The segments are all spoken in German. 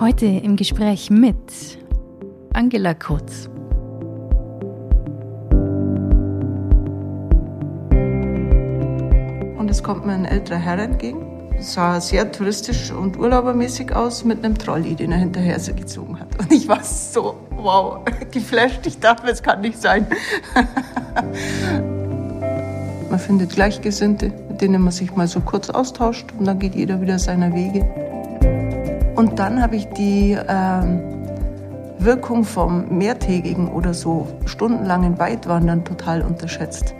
Heute im Gespräch mit Angela Kurz. Und es kommt mir ein älterer Herr entgegen. Sah sehr touristisch und urlaubermäßig aus mit einem Trolley, den er hinterher gezogen hat. Und ich war so, wow, geflasht. Ich dachte, es kann nicht sein. man findet Gleichgesinnte, mit denen man sich mal so kurz austauscht und dann geht jeder wieder seiner Wege. Und dann habe ich die ähm, Wirkung vom mehrtägigen oder so stundenlangen Weitwandern total unterschätzt.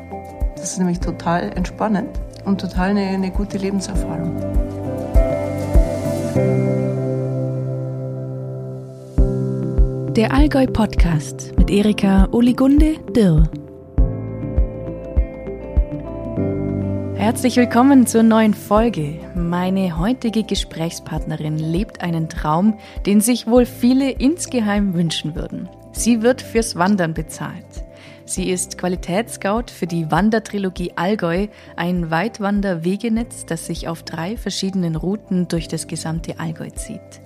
Das ist nämlich total entspannend und total eine, eine gute Lebenserfahrung. Der Allgäu Podcast mit Erika Oligunde Dirr. Herzlich willkommen zur neuen Folge. Meine heutige Gesprächspartnerin lebt einen Traum, den sich wohl viele insgeheim wünschen würden. Sie wird fürs Wandern bezahlt. Sie ist Qualitätsscout für die Wandertrilogie Allgäu, ein Weitwanderwegenetz, das sich auf drei verschiedenen Routen durch das gesamte Allgäu zieht.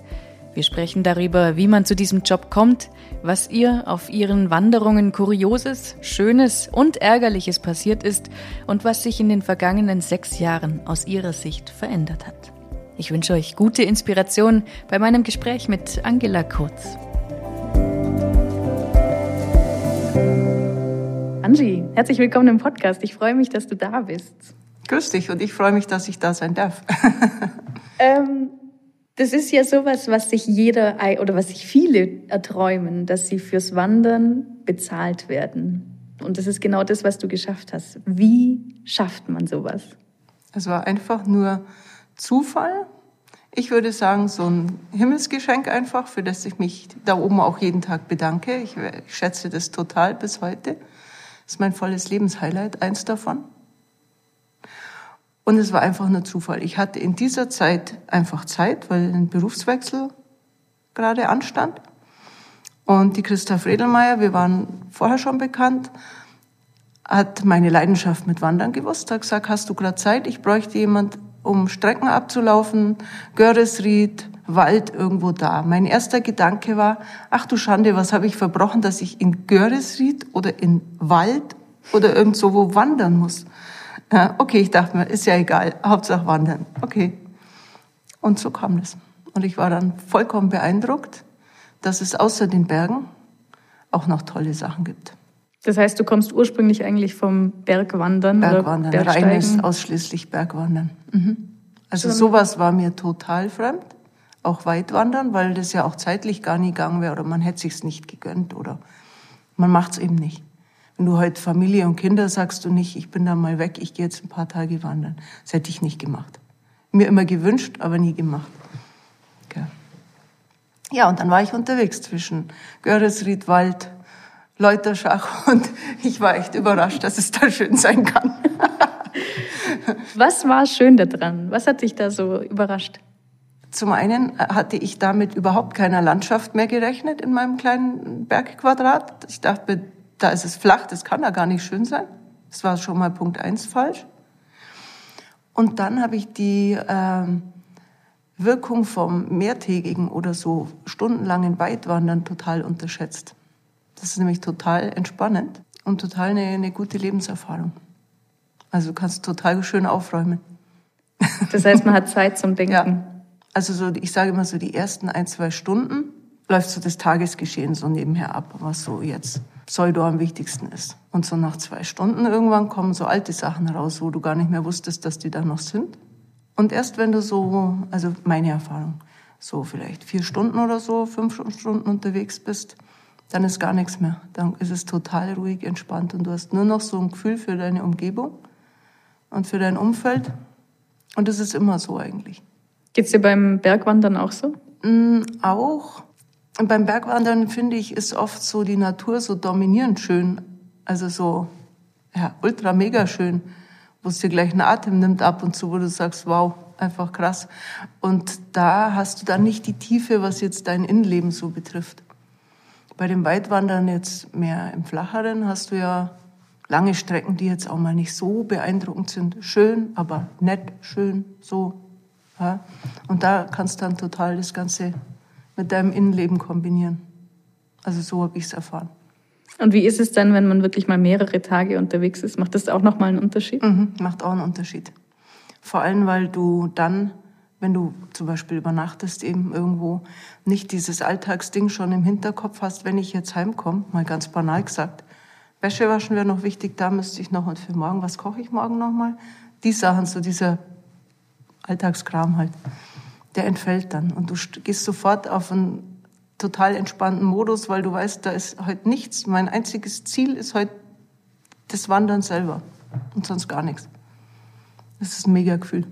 Wir sprechen darüber, wie man zu diesem Job kommt, was ihr auf ihren Wanderungen Kurioses, Schönes und Ärgerliches passiert ist und was sich in den vergangenen sechs Jahren aus ihrer Sicht verändert hat. Ich wünsche euch gute Inspiration bei meinem Gespräch mit Angela Kurz. Angie, herzlich willkommen im Podcast. Ich freue mich, dass du da bist. Grüß dich und ich freue mich, dass ich da sein darf. ähm, das ist ja sowas, was sich jeder oder was sich viele erträumen, dass sie fürs Wandern bezahlt werden. Und das ist genau das, was du geschafft hast. Wie schafft man sowas? Es war einfach nur Zufall. Ich würde sagen, so ein Himmelsgeschenk einfach, für das ich mich da oben auch jeden Tag bedanke. Ich, schätze das total bis heute. Das ist mein volles Lebenshighlight, eins davon. Und es war einfach nur Zufall. Ich hatte in dieser Zeit einfach Zeit, weil ein Berufswechsel gerade anstand. Und die Christa Fredelmeier, wir waren vorher schon bekannt, hat meine Leidenschaft mit Wandern gewusst, hat gesagt, hast du gerade Zeit? Ich bräuchte jemand, um Strecken abzulaufen, Görresried, Wald irgendwo da. Mein erster Gedanke war, ach du Schande, was habe ich verbrochen, dass ich in Görresried oder in Wald oder irgendwo wo wandern muss. Okay, ich dachte mir, ist ja egal, Hauptsache wandern. Okay. Und so kam es. Und ich war dann vollkommen beeindruckt, dass es außer den Bergen auch noch tolle Sachen gibt. Das heißt, du kommst ursprünglich eigentlich vom Bergwandern? Bergwandern, oder reines ausschließlich Bergwandern. Mhm. Also sowas war mir total fremd, auch Weitwandern, weil das ja auch zeitlich gar nie gegangen wäre oder man hätte sich's nicht gegönnt oder man macht's eben nicht. Wenn du heute Familie und Kinder sagst du nicht, ich bin da mal weg, ich gehe jetzt ein paar Tage wandern. Das hätte ich nicht gemacht. Mir immer gewünscht, aber nie gemacht. Okay. Ja, und dann war ich unterwegs zwischen Göresried, Wald, Leuterschach und ich war echt überrascht, dass es da schön sein kann. Was war schön daran? Was hat dich da so überrascht? Zum einen hatte ich damit überhaupt keiner Landschaft mehr gerechnet in meinem kleinen Bergquadrat. Ich dachte, da ist es flach, das kann da gar nicht schön sein. Das war schon mal Punkt eins falsch. Und dann habe ich die ähm, Wirkung vom mehrtägigen oder so stundenlangen Weitwandern total unterschätzt. Das ist nämlich total entspannend und total eine, eine gute Lebenserfahrung. Also du kannst total schön aufräumen. Das heißt, man hat Zeit zum Denken. Ja. Also so, ich sage immer so, die ersten ein, zwei Stunden läuft so das Tagesgeschehen so nebenher ab, was so jetzt Pseudo am wichtigsten ist. Und so nach zwei Stunden irgendwann kommen so alte Sachen raus, wo du gar nicht mehr wusstest, dass die da noch sind. Und erst wenn du so, also meine Erfahrung, so vielleicht vier Stunden oder so, fünf Stunden unterwegs bist, dann ist gar nichts mehr. Dann ist es total ruhig, entspannt und du hast nur noch so ein Gefühl für deine Umgebung und für dein Umfeld. Und es ist immer so eigentlich. Geht's dir beim Bergwandern auch so? Mm, auch. Und beim Bergwandern finde ich, ist oft so die Natur so dominierend schön. Also so, ja, ultra mega schön, wo es dir gleich einen Atem nimmt ab und zu, wo du sagst, wow, einfach krass. Und da hast du dann nicht die Tiefe, was jetzt dein Innenleben so betrifft. Bei dem Weitwandern jetzt mehr im Flacheren hast du ja lange Strecken, die jetzt auch mal nicht so beeindruckend sind. Schön, aber nett, schön, so. Ja. Und da kannst du dann total das Ganze mit deinem Innenleben kombinieren. Also so habe ich es erfahren. Und wie ist es dann, wenn man wirklich mal mehrere Tage unterwegs ist? Macht das auch nochmal einen Unterschied? Mhm, macht auch einen Unterschied. Vor allem, weil du dann, wenn du zum Beispiel übernachtest, eben irgendwo nicht dieses Alltagsding schon im Hinterkopf hast, wenn ich jetzt heimkomme, mal ganz banal gesagt. Wäsche waschen wäre noch wichtig, da müsste ich noch und für morgen, was koche ich morgen nochmal? Die Sachen, so dieser Alltagskram halt, der entfällt dann. Und du gehst sofort auf einen total entspannten Modus, weil du weißt, da ist heute nichts. Mein einziges Ziel ist heute das Wandern selber und sonst gar nichts. Das ist ein mega Gefühl.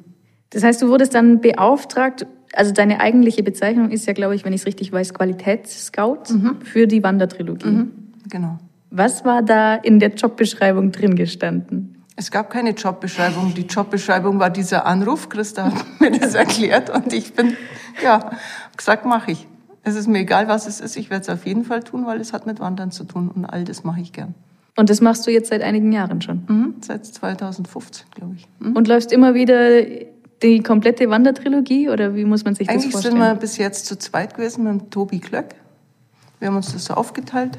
Das heißt, du wurdest dann beauftragt, also deine eigentliche Bezeichnung ist ja, glaube ich, wenn ich es richtig weiß, Qualitätsscout mhm. für die Wandertrilogie. Mhm. Genau. Was war da in der Jobbeschreibung drin gestanden? Es gab keine Jobbeschreibung. Die Jobbeschreibung war dieser Anruf. Christa hat mir das erklärt und ich bin, ja, gesagt, mache ich. Es ist mir egal, was es ist. Ich werde es auf jeden Fall tun, weil es hat mit Wandern zu tun und all das mache ich gern. Und das machst du jetzt seit einigen Jahren schon? Mhm, seit 2015, glaube ich. Mhm. Und läufst immer wieder die komplette Wandertrilogie oder wie muss man sich Eigentlich das vorstellen? Eigentlich sind wir bis jetzt zu zweit gewesen mit dem Tobi Klöck. Wir haben uns das so aufgeteilt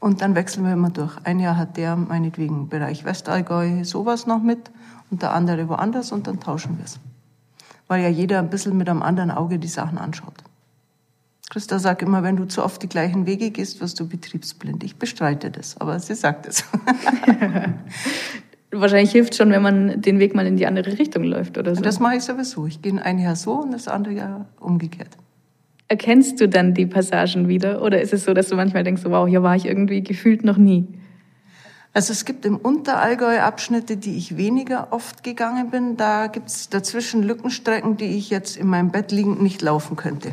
und dann wechseln wir immer durch. Ein Jahr hat der meinetwegen Bereich Westallgäu sowas noch mit und der andere woanders und dann tauschen wir es. Weil ja jeder ein bisschen mit einem anderen Auge die Sachen anschaut. Christa sagt immer, wenn du zu oft die gleichen Wege gehst, wirst du betriebsblind. Ich bestreite das, aber sie sagt es. Wahrscheinlich hilft schon, wenn man den Weg mal in die andere Richtung läuft oder so. Das mache ich sowieso. Ich gehe ein Jahr so und das andere Jahr umgekehrt. Erkennst du dann die Passagen wieder oder ist es so, dass du manchmal denkst, wow, hier war ich irgendwie gefühlt noch nie? Also es gibt im Unterallgäu Abschnitte, die ich weniger oft gegangen bin. Da gibt es dazwischen Lückenstrecken, die ich jetzt in meinem Bett liegend nicht laufen könnte.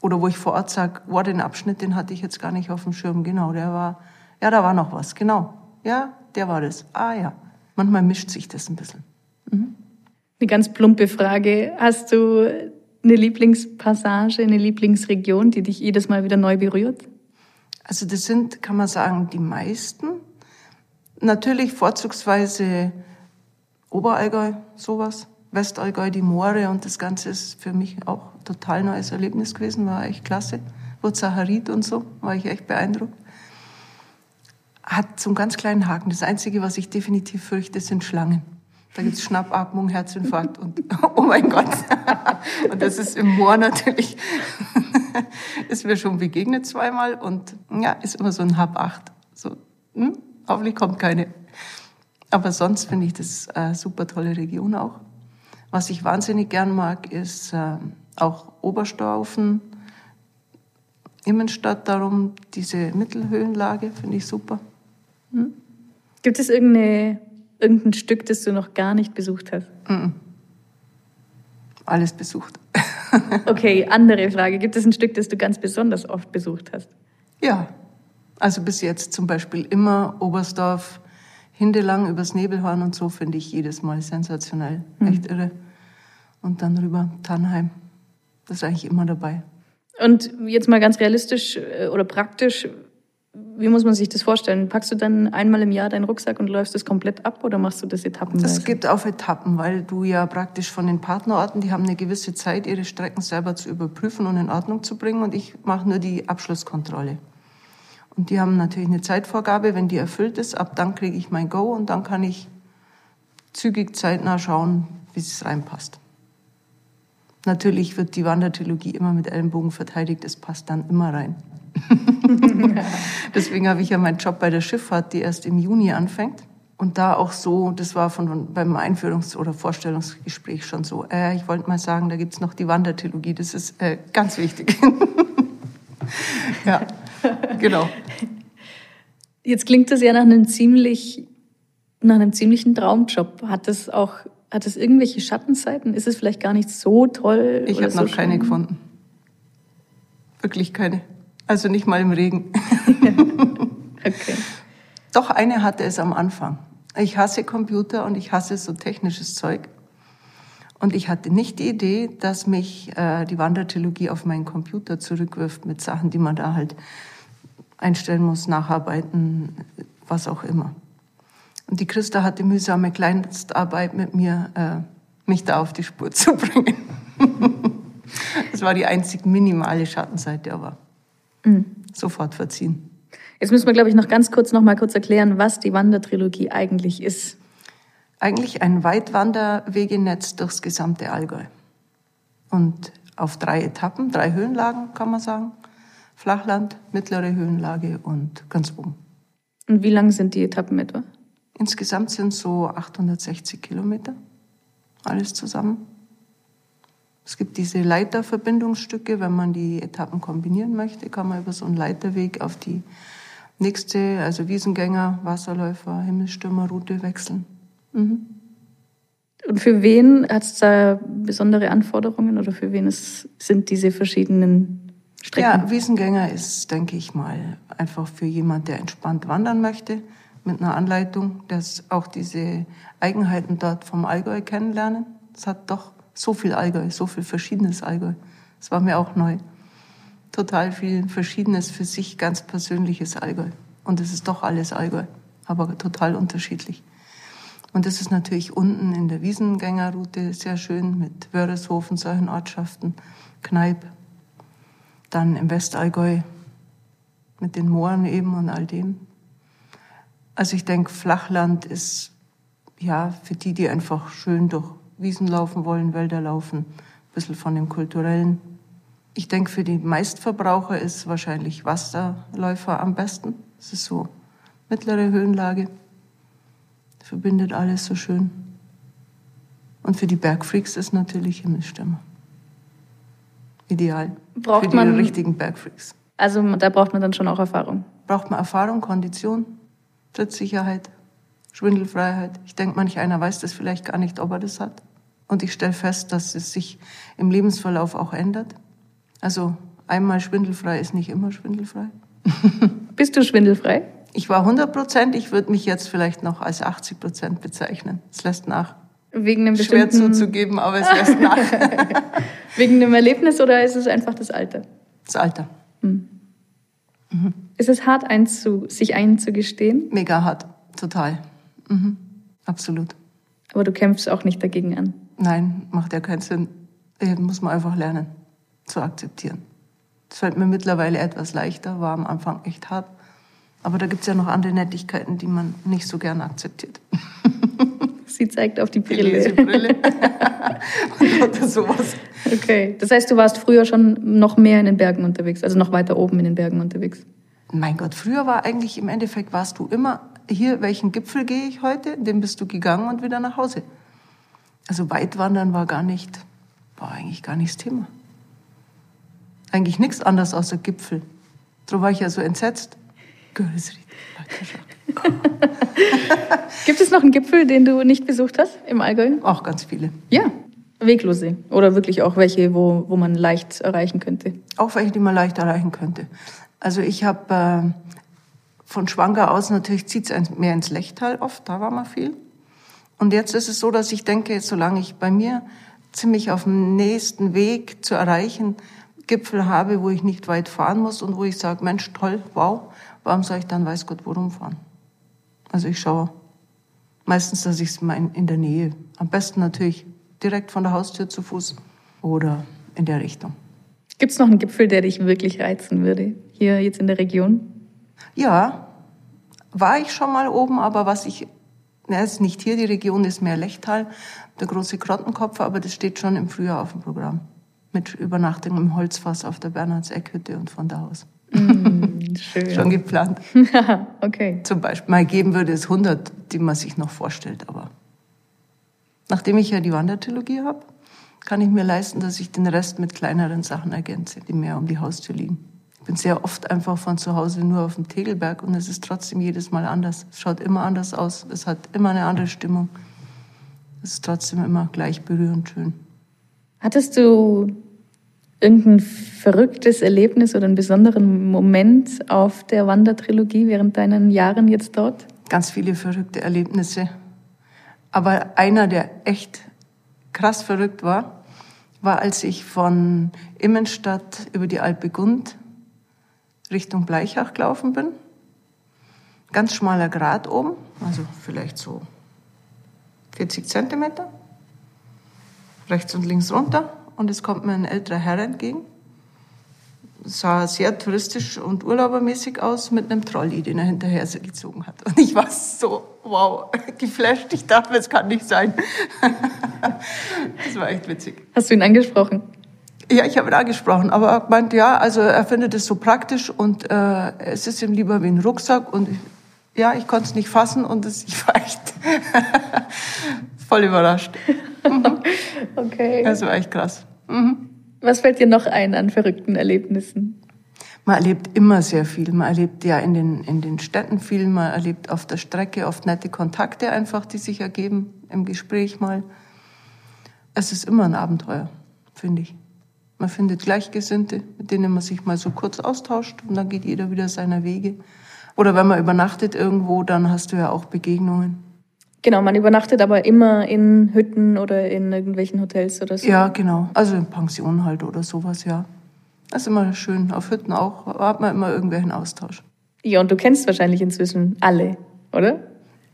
Oder wo ich vor Ort sage, wow, den Abschnitt, den hatte ich jetzt gar nicht auf dem Schirm. Genau, der war, ja, da war noch was. Genau. Ja, der war das. Ah ja. Manchmal mischt sich das ein bisschen. Mhm. Eine ganz plumpe Frage. Hast du eine Lieblingspassage, eine Lieblingsregion, die dich jedes Mal wieder neu berührt? Also das sind, kann man sagen, die meisten. Natürlich vorzugsweise Oberallgäu, sowas. Westallgäu, die Moore und das Ganze ist für mich auch total neues Erlebnis gewesen, war echt klasse. Wurzaharit und so, war ich echt beeindruckt. Hat einen ganz kleinen Haken. Das Einzige, was ich definitiv fürchte, sind Schlangen. Da gibt's Schnappatmung, Herzinfarkt und oh mein Gott. Und das ist im Moor natürlich, ist mir schon begegnet zweimal und ja, ist immer so ein Hab acht. So, hm, hoffentlich kommt keine. Aber sonst finde ich das eine super tolle Region auch. Was ich wahnsinnig gern mag, ist äh, auch Oberstaufen, Immenstadt darum, diese Mittelhöhenlage finde ich super. Hm? Gibt es irgendeine, irgendein Stück, das du noch gar nicht besucht hast? Alles besucht. okay, andere Frage. Gibt es ein Stück, das du ganz besonders oft besucht hast? Ja, also bis jetzt zum Beispiel immer Oberstdorf, Hindelang übers Nebelhorn und so finde ich jedes Mal sensationell. Mhm. Echt irre. Und dann rüber Tannheim. Das ist eigentlich immer dabei. Und jetzt mal ganz realistisch äh, oder praktisch, wie muss man sich das vorstellen? Packst du dann einmal im Jahr deinen Rucksack und läufst das komplett ab oder machst du das etappenweise? Das gibt auf Etappen, weil du ja praktisch von den Partnerorten, die haben eine gewisse Zeit, ihre Strecken selber zu überprüfen und in Ordnung zu bringen und ich mache nur die Abschlusskontrolle. Und die haben natürlich eine Zeitvorgabe, wenn die erfüllt ist, ab dann kriege ich mein Go und dann kann ich zügig zeitnah schauen, wie es reinpasst. Natürlich wird die Wandertrilogie immer mit Ellenbogen verteidigt, es passt dann immer rein. Deswegen habe ich ja meinen Job bei der Schifffahrt, die erst im Juni anfängt. Und da auch so, das war von, beim Einführungs- oder Vorstellungsgespräch schon so, äh, ich wollte mal sagen, da gibt's noch die Wandertrilogie, das ist äh, ganz wichtig. ja. genau. Jetzt klingt das ja nach einem ziemlich, nach einem ziemlichen Traumjob. Hat das auch, hat das irgendwelche Schattenseiten? Ist es vielleicht gar nicht so toll? Ich habe so noch keine gefunden. Wirklich keine. Also nicht mal im Regen. okay. Doch eine hatte es am Anfang. Ich hasse Computer und ich hasse so technisches Zeug. Und ich hatte nicht die Idee, dass mich äh, die Wandertrilogie auf meinen Computer zurückwirft mit Sachen, die man da halt einstellen muss, nacharbeiten, was auch immer. Und die Christa hatte mühsame Kleinstarbeit mit mir, äh, mich da auf die Spur zu bringen. Das war die einzig minimale Schattenseite, aber mhm. sofort verziehen. Jetzt müssen wir, glaube ich, noch ganz kurz noch mal kurz erklären, was die Wandertrilogie eigentlich ist. Eigentlich ein Weitwanderwegenetz durchs gesamte Allgäu. Und auf drei Etappen, drei Höhenlagen kann man sagen. Flachland, mittlere Höhenlage und ganz oben. Und wie lang sind die Etappen etwa? Insgesamt sind so 860 Kilometer, alles zusammen. Es gibt diese Leiterverbindungsstücke, wenn man die Etappen kombinieren möchte, kann man über so einen Leiterweg auf die nächste, also Wiesengänger, Wasserläufer, Himmelsstürmerroute wechseln. Mhm. Und für wen hat es da besondere Anforderungen oder für wen es, sind diese verschiedenen Strecken? Ja, Wiesengänger ist, denke ich mal, einfach für jemand, der entspannt wandern möchte, mit einer Anleitung, dass auch diese Eigenheiten dort vom Allgäu kennenlernen. Es hat doch so viel Allgäu, so viel verschiedenes Allgäu. Das war mir auch neu. Total viel Verschiedenes für sich, ganz persönliches Allgäu. Und es ist doch alles Allgäu, aber total unterschiedlich. Und das ist natürlich unten in der Wiesengängerroute sehr schön mit Wörishofen, solchen Ortschaften, Kneip. Dann im Westallgäu mit den Mooren eben und all dem. Also ich denke, Flachland ist ja für die, die einfach schön durch Wiesen laufen wollen, Wälder laufen, ein bisschen von dem Kulturellen. Ich denke, für die Meistverbraucher ist wahrscheinlich Wasserläufer am besten. Es ist so mittlere Höhenlage, verbindet alles so schön. Und für die Bergfreaks ist natürlich Himmelsstimme. Ideal. Braucht für die man, richtigen Bergfreaks. Also da braucht man dann schon auch Erfahrung. Braucht man Erfahrung, Kondition, Trittsicherheit, Schwindelfreiheit. Ich denke, manch einer weiß das vielleicht gar nicht, ob er das hat. Und ich stelle fest, dass es sich im Lebensverlauf auch ändert. Also einmal schwindelfrei ist nicht immer schwindelfrei. Bist du schwindelfrei? Ich war 100 Prozent. Ich würde mich jetzt vielleicht noch als 80 Prozent bezeichnen. Es lässt nach. Wegen einem Schwer zuzugeben, aber es lässt nach. Wegen einem Erlebnis oder ist es einfach das Alter? Das Alter. Mhm. Mhm. Ist es hart, einzu, sich einzugestehen? Mega hart, total. Mhm. Absolut. Aber du kämpfst auch nicht dagegen an? Nein, macht ja keinen Sinn. Muss man einfach lernen zu akzeptieren. Das fällt mir mittlerweile etwas leichter, war am Anfang echt hart. Aber da gibt es ja noch andere Nettigkeiten, die man nicht so gern akzeptiert. Sie zeigt auf die Brille. Die Brille. Oder sowas. Okay. Das heißt, du warst früher schon noch mehr in den Bergen unterwegs, also noch weiter oben in den Bergen unterwegs. Mein Gott, früher war eigentlich im Endeffekt warst du immer hier, welchen Gipfel gehe ich heute? Den bist du gegangen und wieder nach Hause. Also Weitwandern war gar nicht, war eigentlich gar nicht das Thema. Eigentlich nichts anderes außer Gipfel. Darum war ich ja so entsetzt. Gibt es noch einen Gipfel, den du nicht besucht hast im Allgäu? Auch ganz viele. Ja, weglose. Oder wirklich auch welche, wo, wo man leicht erreichen könnte? Auch welche, die man leicht erreichen könnte. Also ich habe äh, von Schwanger aus natürlich zieht es mehr ins Lechtal oft, da war man viel. Und jetzt ist es so, dass ich denke, solange ich bei mir ziemlich auf dem nächsten Weg zu erreichen Gipfel habe, wo ich nicht weit fahren muss und wo ich sage, Mensch, toll, wow, warum soll ich dann weiß Gott worum fahren? Also ich schaue meistens, dass ich es mal in, in der Nähe, am besten natürlich direkt von der Haustür zu Fuß oder in der Richtung. Gibt es noch einen Gipfel, der dich wirklich reizen würde, hier jetzt in der Region? Ja, war ich schon mal oben, aber was ich, na, ist nicht hier, die Region ist mehr Lechtal, der große Krottenkopf, aber das steht schon im Frühjahr auf dem Programm. Mit Übernachtung im Holzfass auf der Bernhardseckhütte und von da aus. Mm, schön. schon geplant. okay. Zum Beispiel, mal geben würde es 100, die man sich noch vorstellt, aber nachdem ich ja die Wandertrilogie habe, kann ich mir leisten, dass ich den Rest mit kleineren Sachen ergänze, die mehr um die Haustür liegen. Ich bin sehr oft einfach von zu Hause nur auf dem Tegelberg und es ist trotzdem jedes Mal anders. Es schaut immer anders aus, es hat immer eine andere Stimmung. Es ist trotzdem immer gleich berührend schön. Hattest du irgendein verrücktes Erlebnis oder einen besonderen Moment auf der Wandertrilogie während deinen Jahren jetzt dort? Ganz viele verrückte Erlebnisse. Aber einer, der echt krass verrückt war, war, als ich von Immenstadt über die Alpe Gund Richtung Bleichach gelaufen bin. Ganz schmaler Grat oben, also vielleicht so 40 Zentimeter. Rechts und links runter. und es kommt mir ein älterer Herr entgegen. Sah sehr touristisch und urlaubermäßig aus mit einem Trolley, den er hinterher gezogen hat. Und ich war so, wow, geflasht. Ich dachte, das kann nicht sein. das war echt witzig. Hast du ihn angesprochen? Ja, ich habe ihn angesprochen, aber er meint, ja, also er findet es so praktisch und äh, es ist ihm lieber wie ein Rucksack und ja, ich konnte es nicht fassen und es, ich war echt voll überrascht. okay. Das war echt krass. Mhm. Was fällt dir noch ein an verrückten Erlebnissen? Man erlebt immer sehr viel. Man erlebt ja in den, in den Städten viel. Man erlebt auf der Strecke oft nette Kontakte einfach, die sich ergeben im Gespräch mal. Es ist immer ein Abenteuer, finde ich. Man findet Gleichgesinnte, mit denen man sich mal so kurz austauscht und dann geht jeder wieder seiner Wege. Oder wenn man übernachtet irgendwo, dann hast du ja auch Begegnungen. Genau, man übernachtet aber immer in Hütten oder in irgendwelchen Hotels oder so. Ja, genau. Also in Pensionen halt oder sowas, ja. Das ist immer schön. Auf Hütten auch hat man immer irgendwelchen Austausch. Ja, und du kennst wahrscheinlich inzwischen alle, oder?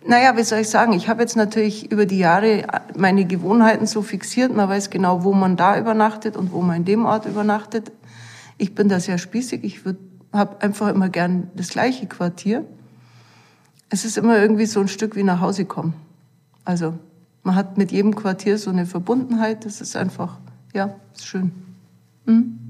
Naja, wie soll ich sagen? Ich habe jetzt natürlich über die Jahre meine Gewohnheiten so fixiert. Man weiß genau, wo man da übernachtet und wo man in dem Ort übernachtet. Ich bin da sehr spießig. Ich habe einfach immer gern das gleiche Quartier. Es ist immer irgendwie so ein Stück wie nach Hause kommen. Also man hat mit jedem Quartier so eine Verbundenheit. Das ist einfach, ja, ist schön. Hm?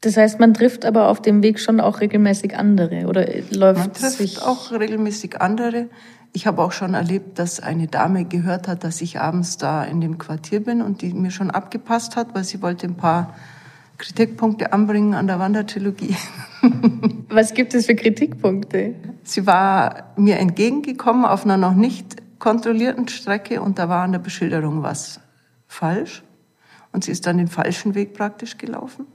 Das heißt, man trifft aber auf dem Weg schon auch regelmäßig andere oder läuft man trifft sich auch regelmäßig andere. Ich habe auch schon erlebt, dass eine Dame gehört hat, dass ich abends da in dem Quartier bin und die mir schon abgepasst hat, weil sie wollte ein paar Kritikpunkte anbringen an der Wandertrilogie. Was gibt es für Kritikpunkte? Sie war mir entgegengekommen auf einer noch nicht kontrollierten Strecke und da war an der Beschilderung was falsch. Und sie ist dann den falschen Weg praktisch gelaufen.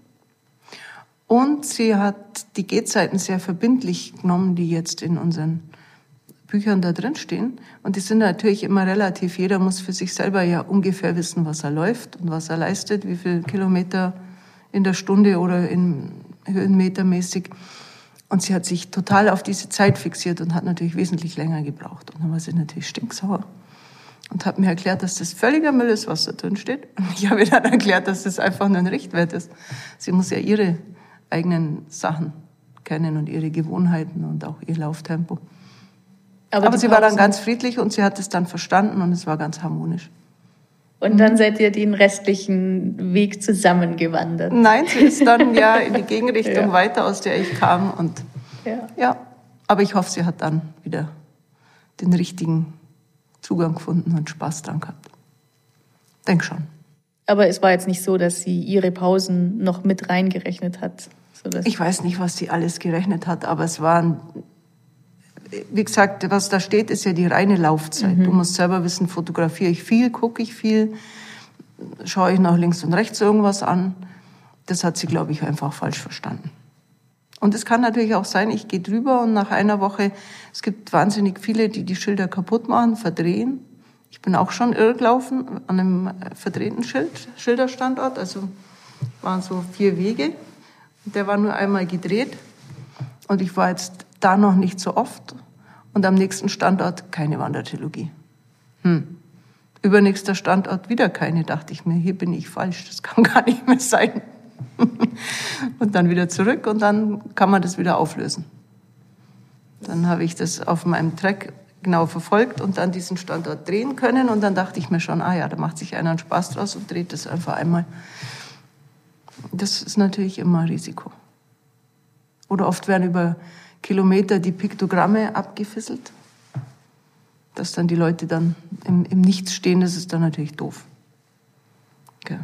Und sie hat die Gehzeiten sehr verbindlich genommen, die jetzt in unseren Büchern da drin stehen. Und die sind natürlich immer relativ. Jeder muss für sich selber ja ungefähr wissen, was er läuft und was er leistet, wie viel Kilometer in der Stunde oder in Höhenmetermäßig. Und sie hat sich total auf diese Zeit fixiert und hat natürlich wesentlich länger gebraucht. Und dann war sie natürlich stinksauer und hat mir erklärt, dass das völliger Müll ist, was da drin steht. Und ich habe ihr dann erklärt, dass das einfach nur ein Richtwert ist. Sie muss ja ihre eigenen Sachen kennen und ihre Gewohnheiten und auch ihr Lauftempo. Aber, Aber sie war dann ganz friedlich und sie hat es dann verstanden und es war ganz harmonisch. Und dann seid ihr den restlichen Weg zusammengewandert. Nein, sie ist dann ja in die Gegenrichtung ja. weiter, aus der ich kam. Und ja. ja, aber ich hoffe, sie hat dann wieder den richtigen Zugang gefunden und Spaß dran gehabt. Denk schon. Aber es war jetzt nicht so, dass sie ihre Pausen noch mit reingerechnet hat. Ich weiß nicht, was sie alles gerechnet hat, aber es waren wie gesagt, was da steht, ist ja die reine Laufzeit. Mhm. Du musst selber wissen, fotografiere ich viel, gucke ich viel, schaue ich nach links und rechts irgendwas an. Das hat sie, glaube ich, einfach falsch verstanden. Und es kann natürlich auch sein, ich gehe drüber und nach einer Woche, es gibt wahnsinnig viele, die die Schilder kaputt machen, verdrehen. Ich bin auch schon irrgelaufen an einem verdrehten Schild, Schilderstandort. Also waren so vier Wege. Der war nur einmal gedreht. Und ich war jetzt da noch nicht so oft und am nächsten Standort keine Wandertrilogie. Hm. Übernächster Standort wieder keine, dachte ich mir, hier bin ich falsch, das kann gar nicht mehr sein. und dann wieder zurück und dann kann man das wieder auflösen. Dann habe ich das auf meinem Track genau verfolgt und dann diesen Standort drehen können und dann dachte ich mir schon, ah ja, da macht sich einer einen Spaß draus und dreht das einfach einmal. Das ist natürlich immer ein Risiko. Oder oft werden über Kilometer die Piktogramme abgefisselt. Dass dann die Leute dann im, im Nichts stehen, das ist dann natürlich doof. Okay.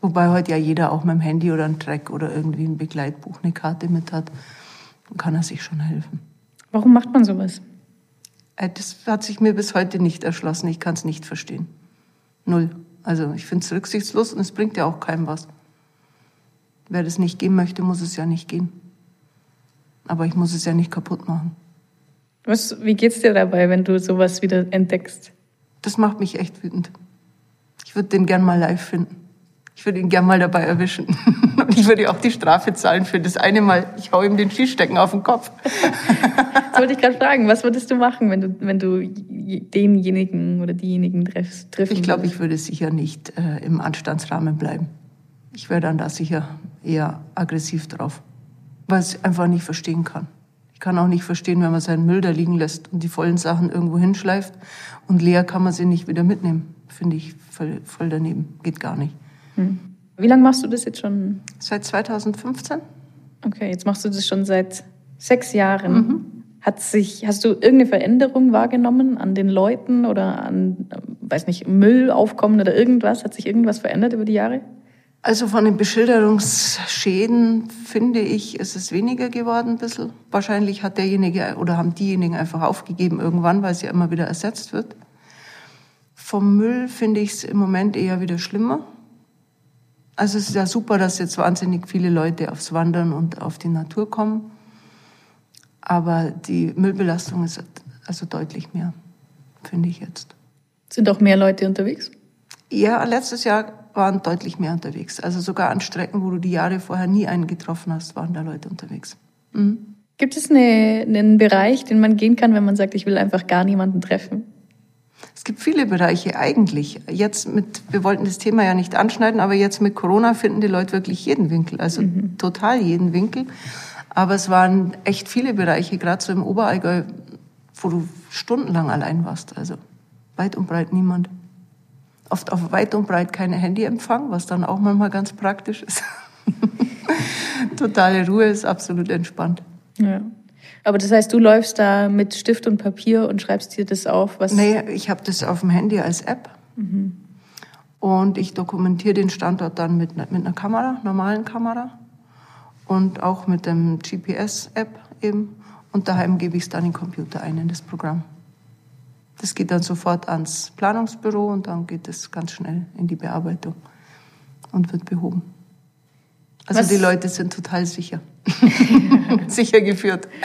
Wobei heute ja jeder auch mit dem Handy oder ein Track oder irgendwie ein Begleitbuch eine Karte mit hat. Dann kann er sich schon helfen. Warum macht man sowas? Äh, das hat sich mir bis heute nicht erschlossen. Ich kann es nicht verstehen. Null. Also ich finde es rücksichtslos und es bringt ja auch keinem was. Wer das nicht gehen möchte, muss es ja nicht gehen. Aber ich muss es ja nicht kaputt machen. Was, wie geht's dir dabei, wenn du sowas wieder entdeckst? Das macht mich echt wütend. Ich würde den gern mal live finden. Ich würde ihn gern mal dabei erwischen. Und ich würde auch die Strafe zahlen für das eine Mal. Ich hau ihm den Skistecken auf den Kopf. das wollte ich gerade fragen. Was würdest du machen, wenn du, wenn du denjenigen oder diejenigen triffst? Ich glaube, ich würde sicher nicht äh, im Anstandsrahmen bleiben. ich wäre dann da sicher eher aggressiv drauf, weil ich einfach nicht verstehen kann. Ich kann auch nicht verstehen, wenn man seinen Müll da liegen lässt und die vollen Sachen irgendwo hinschleift und leer kann man sie nicht wieder mitnehmen. Finde ich voll, voll daneben. Geht gar nicht. Hm. Wie lange machst du das jetzt schon? Seit 2015. Okay, jetzt machst du das schon seit sechs Jahren. Mhm. Hat sich, hast du irgendeine Veränderung wahrgenommen an den Leuten oder an, weiß nicht, Müllaufkommen oder irgendwas? Hat sich irgendwas verändert über die Jahre? Also von den Beschilderungsschäden finde ich, ist es weniger geworden ein bisschen. Wahrscheinlich hat derjenige oder haben diejenigen einfach aufgegeben irgendwann, weil sie ja immer wieder ersetzt wird. Vom Müll finde ich es im Moment eher wieder schlimmer. Also es ist ja super, dass jetzt wahnsinnig viele Leute aufs Wandern und auf die Natur kommen. Aber die Müllbelastung ist also deutlich mehr, finde ich jetzt. Sind auch mehr Leute unterwegs? Ja, letztes Jahr waren deutlich mehr unterwegs. Also sogar an Strecken, wo du die Jahre vorher nie einen getroffen hast, waren da Leute unterwegs. Mhm. Gibt es eine, einen Bereich, den man gehen kann, wenn man sagt, ich will einfach gar niemanden treffen? Es gibt viele Bereiche eigentlich. Jetzt mit, wir wollten das Thema ja nicht anschneiden, aber jetzt mit Corona finden die Leute wirklich jeden Winkel, also mhm. total jeden Winkel. Aber es waren echt viele Bereiche, gerade so im Oberallgäu, wo du stundenlang allein warst. Also weit und breit niemand oft auf weit und breit keine Handyempfang, was dann auch manchmal ganz praktisch ist. Totale Ruhe ist absolut entspannt. Ja. Aber das heißt, du läufst da mit Stift und Papier und schreibst dir das auf? Was nee, ich habe das auf dem Handy als App. Mhm. Und ich dokumentiere den Standort dann mit, mit einer Kamera, normalen Kamera. Und auch mit dem GPS-App eben. Und daheim gebe ich es dann in den Computer ein, in das Programm. Das geht dann sofort ans Planungsbüro und dann geht es ganz schnell in die Bearbeitung und wird behoben. Also Was? die Leute sind total sicher. sicher geführt.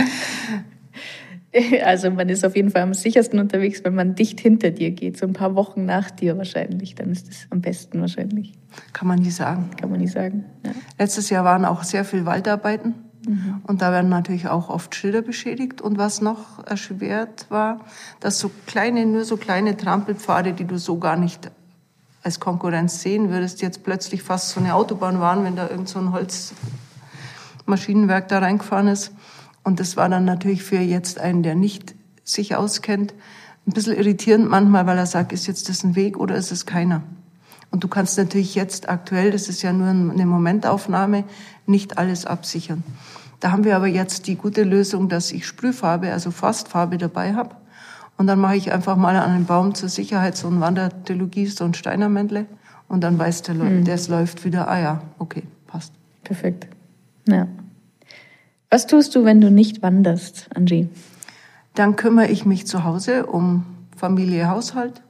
Also man ist auf jeden Fall am sichersten unterwegs, wenn man dicht hinter dir geht, so ein paar Wochen nach dir wahrscheinlich. Dann ist es am besten wahrscheinlich. Kann man nie sagen. Kann man nie sagen. Ja. Letztes Jahr waren auch sehr viel Waldarbeiten. Mhm. Und da werden natürlich auch oft Schilder beschädigt. Und was noch erschwert war, dass so kleine, nur so kleine Trampelpfade, die du so gar nicht als Konkurrenz sehen würdest, jetzt plötzlich fast so eine Autobahn waren, wenn da irgend so ein Holzmaschinenwerk da reingefahren ist. Und das war dann natürlich für jetzt einen, der nicht sich auskennt, ein bisschen irritierend manchmal, weil er sagt, ist jetzt das ein Weg oder ist es keiner? Und du kannst natürlich jetzt aktuell, das ist ja nur eine Momentaufnahme, nicht alles absichern. Da haben wir aber jetzt die gute Lösung, dass ich Sprühfarbe, also Fastfarbe dabei habe. Und dann mache ich einfach mal an einem Baum zur Sicherheit so ein Wandertrilogie, so ein Steinermändle. Und dann weiß der, mhm. der es läuft wieder. Ah ja, okay, passt. Perfekt. Ja. Was tust du, wenn du nicht wanderst, Angie? Dann kümmere ich mich zu Hause um Familie, Haushalt.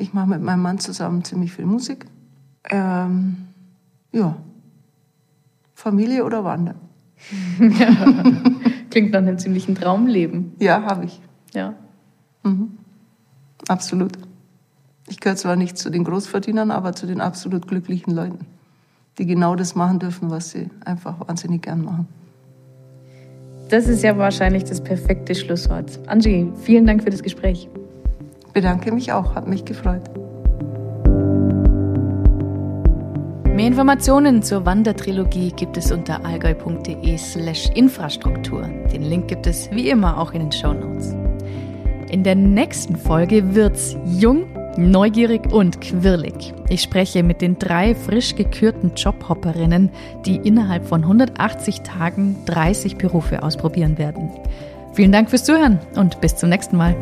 Ich mache mit meinem Mann zusammen ziemlich viel Musik. Ähm, ja, Familie oder Wandern. ja. Klingt nach einem ziemlichen Traumleben. Ja, habe ich. Ja. Mhm. Absolut. Ich gehöre zwar nicht zu den Großverdienern, aber zu den absolut glücklichen Leuten, die genau das machen dürfen, was sie einfach wahnsinnig gern machen. Das ist ja wahrscheinlich das perfekte Schlusswort. Angie, vielen Dank für das Gespräch. Bedanke mich auch, hat mich gefreut. Mehr Informationen zur Wandertrilogie gibt es unter allgäu.de slash Infrastruktur. Den Link gibt es wie immer auch in den Show Notes. In der nächsten Folge wird's jung, neugierig und quirlig. Ich spreche mit den drei frisch gekürten Jobhopperinnen, die innerhalb von 180 Tagen 30 Berufe ausprobieren werden. Vielen Dank fürs Zuhören und bis zum nächsten Mal.